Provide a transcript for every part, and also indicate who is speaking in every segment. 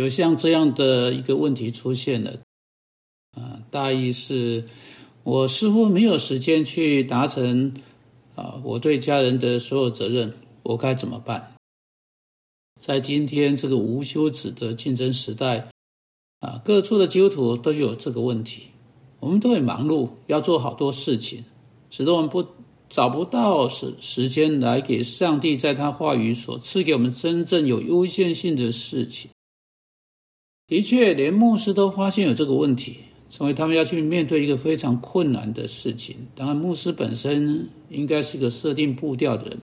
Speaker 1: 有像这样的一个问题出现了，啊，大意是，我似乎没有时间去达成啊我对家人的所有责任，我该怎么办？在今天这个无休止的竞争时代，啊，各处的基督徒都有这个问题，我们都很忙碌，要做好多事情，使得我们不找不到时时间来给上帝在他话语所赐给我们真正有优先性的事情。的确，连牧师都发现有这个问题，成为他们要去面对一个非常困难的事情。当然，牧师本身应该是个设定步调的人，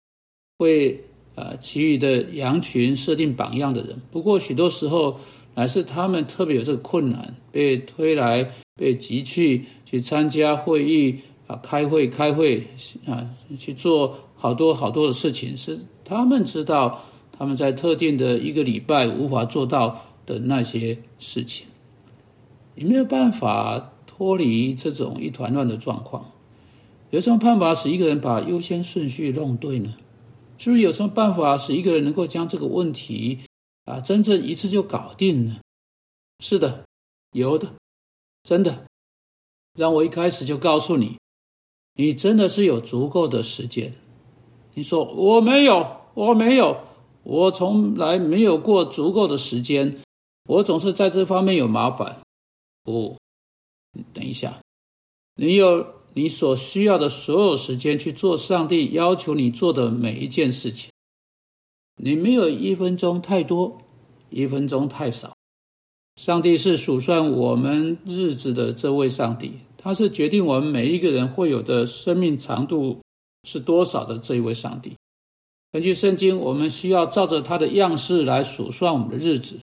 Speaker 1: 为呃其余的羊群设定榜样的人。不过，许多时候乃是他们特别有这个困难，被推来、被急去去参加会议啊、开会、开会啊，去做好多好多的事情，是他们知道他们在特定的一个礼拜无法做到。的那些事情，你没有办法脱离这种一团乱的状况。有什么办法使一个人把优先顺序弄对呢？是不是有什么办法使一个人能够将这个问题啊真正一次就搞定呢？是的，有的，真的。让我一开始就告诉你，你真的是有足够的时间。你说我没有，我没有，我从来没有过足够的时间。我总是在这方面有麻烦。不，等一下，你有你所需要的所有时间去做上帝要求你做的每一件事情。你没有一分钟太多，一分钟太少。上帝是数算我们日子的这位上帝，他是决定我们每一个人会有的生命长度是多少的这一位上帝。根据圣经，我们需要照着他的样式来数算我们的日子。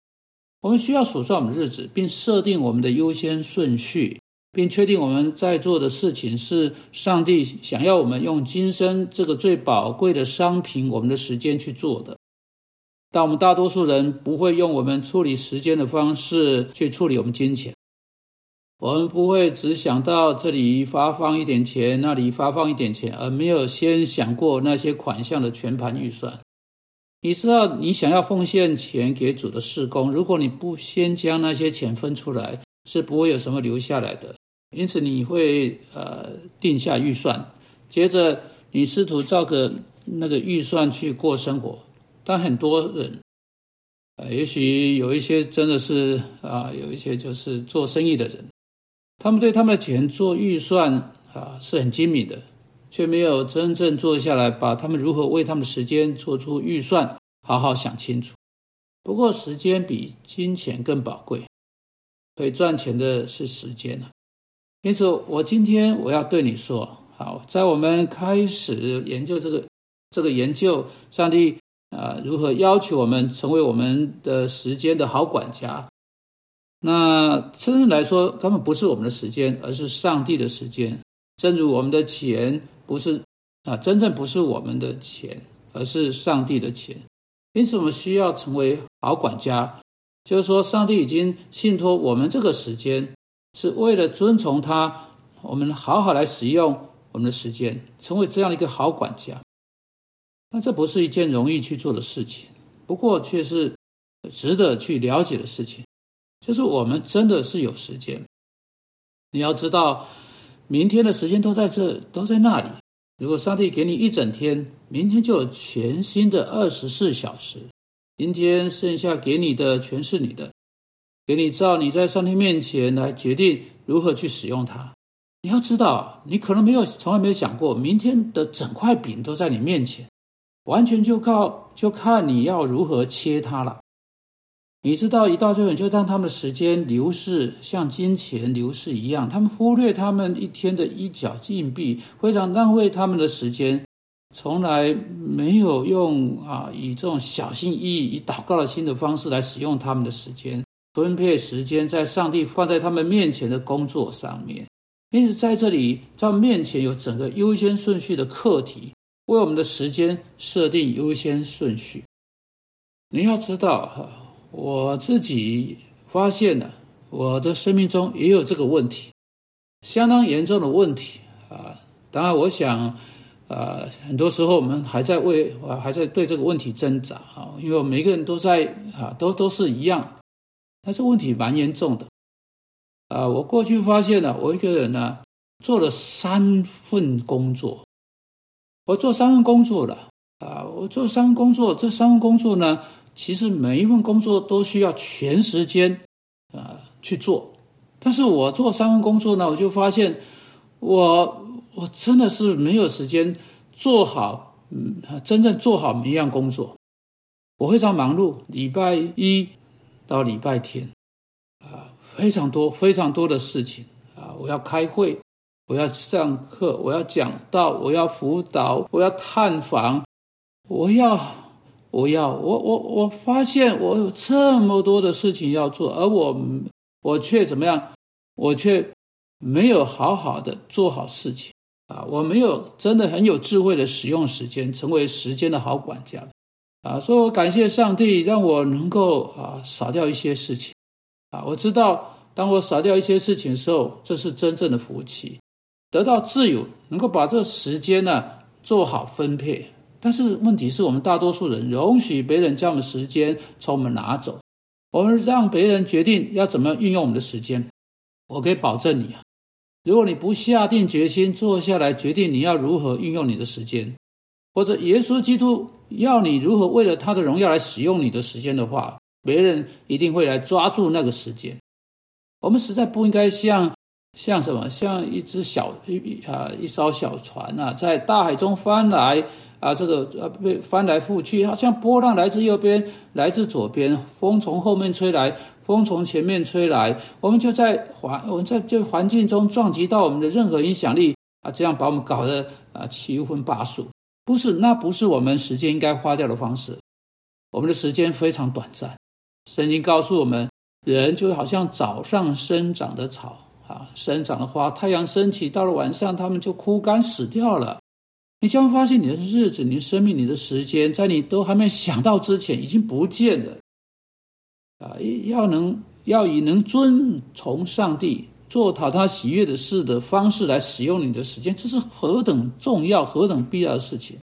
Speaker 1: 我们需要数算我们日子，并设定我们的优先顺序，并确定我们在做的事情是上帝想要我们用今生这个最宝贵的商品——我们的时间去做的。但我们大多数人不会用我们处理时间的方式去处理我们金钱。我们不会只想到这里发放一点钱，那里发放一点钱，而没有先想过那些款项的全盘预算。你知道，你想要奉献钱给主的事工，如果你不先将那些钱分出来，是不会有什么留下来的。因此，你会呃定下预算，接着你试图照着那个预算去过生活。但很多人，呃，也许有一些真的是啊，有一些就是做生意的人，他们对他们的钱做预算啊是很精明的。却没有真正坐下来，把他们如何为他们时间做出预算，好好想清楚。不过，时间比金钱更宝贵，可以赚钱的是时间啊。因此，我今天我要对你说：好，在我们开始研究这个这个研究，上帝啊如何要求我们成为我们的时间的好管家？那真正来说，根本不是我们的时间，而是上帝的时间。正如我们的钱。不是啊，真正不是我们的钱，而是上帝的钱。因此，我们需要成为好管家。就是说，上帝已经信托我们这个时间，是为了遵从他，我们好好来使用我们的时间，成为这样的一个好管家。那这不是一件容易去做的事情，不过却是值得去了解的事情。就是我们真的是有时间，你要知道。明天的时间都在这，都在那里。如果上帝给你一整天，明天就有全新的二十四小时。今天剩下给你的全是你的，给你照你在上帝面前来决定如何去使用它。你要知道，你可能没有从来没有想过，明天的整块饼都在你面前，完全就靠就看你要如何切它了。你知道，一到这种就让他们的时间流逝，像金钱流逝一样。他们忽略他们一天的一角硬币，非常浪费他们的时间，从来没有用啊，以这种小心翼翼、以祷告的心的方式来使用他们的时间，分配时间在上帝放在他们面前的工作上面。因此，在这里，在面前有整个优先顺序的课题，为我们的时间设定优先顺序。你要知道，哈。我自己发现了，我的生命中也有这个问题，相当严重的问题啊！当然，我想，呃，很多时候我们还在为，还在对这个问题挣扎啊，因为每个人都在啊，都都是一样但是问题蛮严重的。啊，我过去发现了，我一个人呢做了三份工作，我做三份工作了。啊，我做三份工作，这三份工作呢，其实每一份工作都需要全时间啊去做。但是我做三份工作呢，我就发现我我真的是没有时间做好，嗯，真正做好每一样工作。我非常忙碌，礼拜一到礼拜天，啊，非常多非常多的事情啊！我要开会，我要上课，我要讲道，我要辅导，我要探访，我要，我要，我我我发现我有这么多的事情要做，而我我却怎么样？我却没有好好的做好事情啊！我没有真的很有智慧的使用时间，成为时间的好管家。啊，所以我感谢上帝，让我能够啊少掉一些事情，啊，我知道当我少掉一些事情的时候，这是真正的福气，得到自由，能够把这时间呢做好分配。但是问题是我们大多数人容许别人将我们时间从我们拿走，我们让别人决定要怎么运用我们的时间。我可以保证你啊，如果你不下定决心坐下来决定你要如何运用你的时间。或者耶稣基督要你如何为了他的荣耀来使用你的时间的话，别人一定会来抓住那个时间。我们实在不应该像像什么，像一只小一啊一艘小船啊，在大海中翻来啊，这个呃被翻来覆去，好像波浪来自右边，来自左边，风从后面吹来，风从前面吹来，我们就在环我们在这环境中撞击到我们的任何影响力啊，这样把我们搞得啊七荤八素。不是，那不是我们时间应该花掉的方式。我们的时间非常短暂。圣经告诉我们，人就好像早上生长的草啊，生长的花，太阳升起，到了晚上，它们就枯干死掉了。你将会发现，你的日子、你的生命、你的时间，在你都还没想到之前，已经不见了。啊，要能要以能遵从上帝。做讨他喜悦的事的方式来使用你的时间，这是何等重要、何等必要的事情。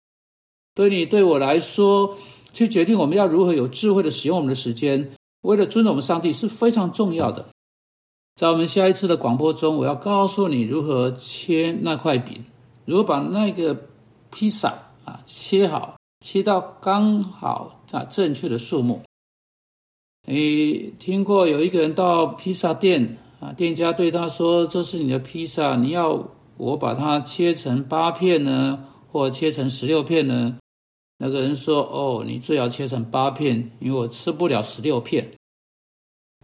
Speaker 1: 对你、对我来说，去决定我们要如何有智慧的使用我们的时间，为了尊重我们上帝是非常重要的。在我们下一次的广播中，我要告诉你如何切那块饼，如何把那个披萨啊切好，切到刚好啊正确的数目。你听过有一个人到披萨店？啊，店家对他说：“这是你的披萨，你要我把它切成八片呢，或切成十六片呢？”那个人说：“哦，你最好切成八片，因为我吃不了十六片。”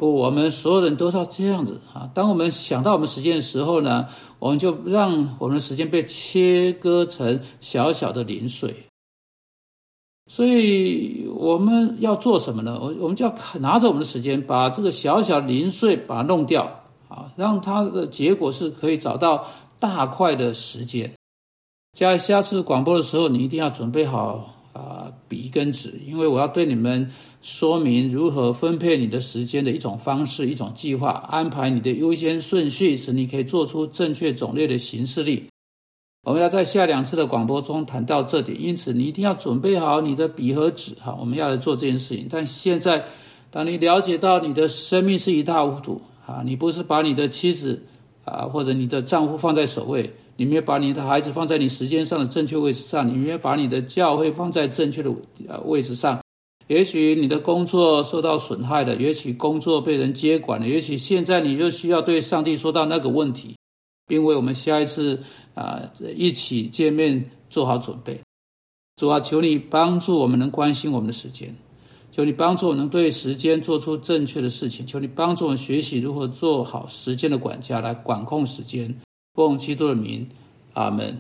Speaker 1: 不，我们所有人都要这样子啊！当我们想到我们时间的时候呢，我们就让我们的时间被切割成小小的零碎。所以我们要做什么呢？我我们就要拿着我们的时间，把这个小小零碎把它弄掉。啊，让它的结果是可以找到大块的时间。在下次广播的时候，你一定要准备好啊笔跟纸，因为我要对你们说明如何分配你的时间的一种方式、一种计划，安排你的优先顺序，使你可以做出正确种类的形式力。我们要在下两次的广播中谈到这点，因此你一定要准备好你的笔和纸。哈，我们要来做这件事情。但现在，当你了解到你的生命是一塌糊涂。啊，你不是把你的妻子啊，或者你的丈夫放在首位，你没有把你的孩子放在你时间上的正确位置上，你没有把你的教会放在正确的呃位置上。也许你的工作受到损害了，也许工作被人接管了，也许现在你就需要对上帝说到那个问题，并为我们下一次啊一起见面做好准备。主啊，求你帮助我们能关心我们的时间。求你帮助我能对时间做出正确的事情。求你帮助我们学习如何做好时间的管家，来管控时间。奉基督的名，阿门。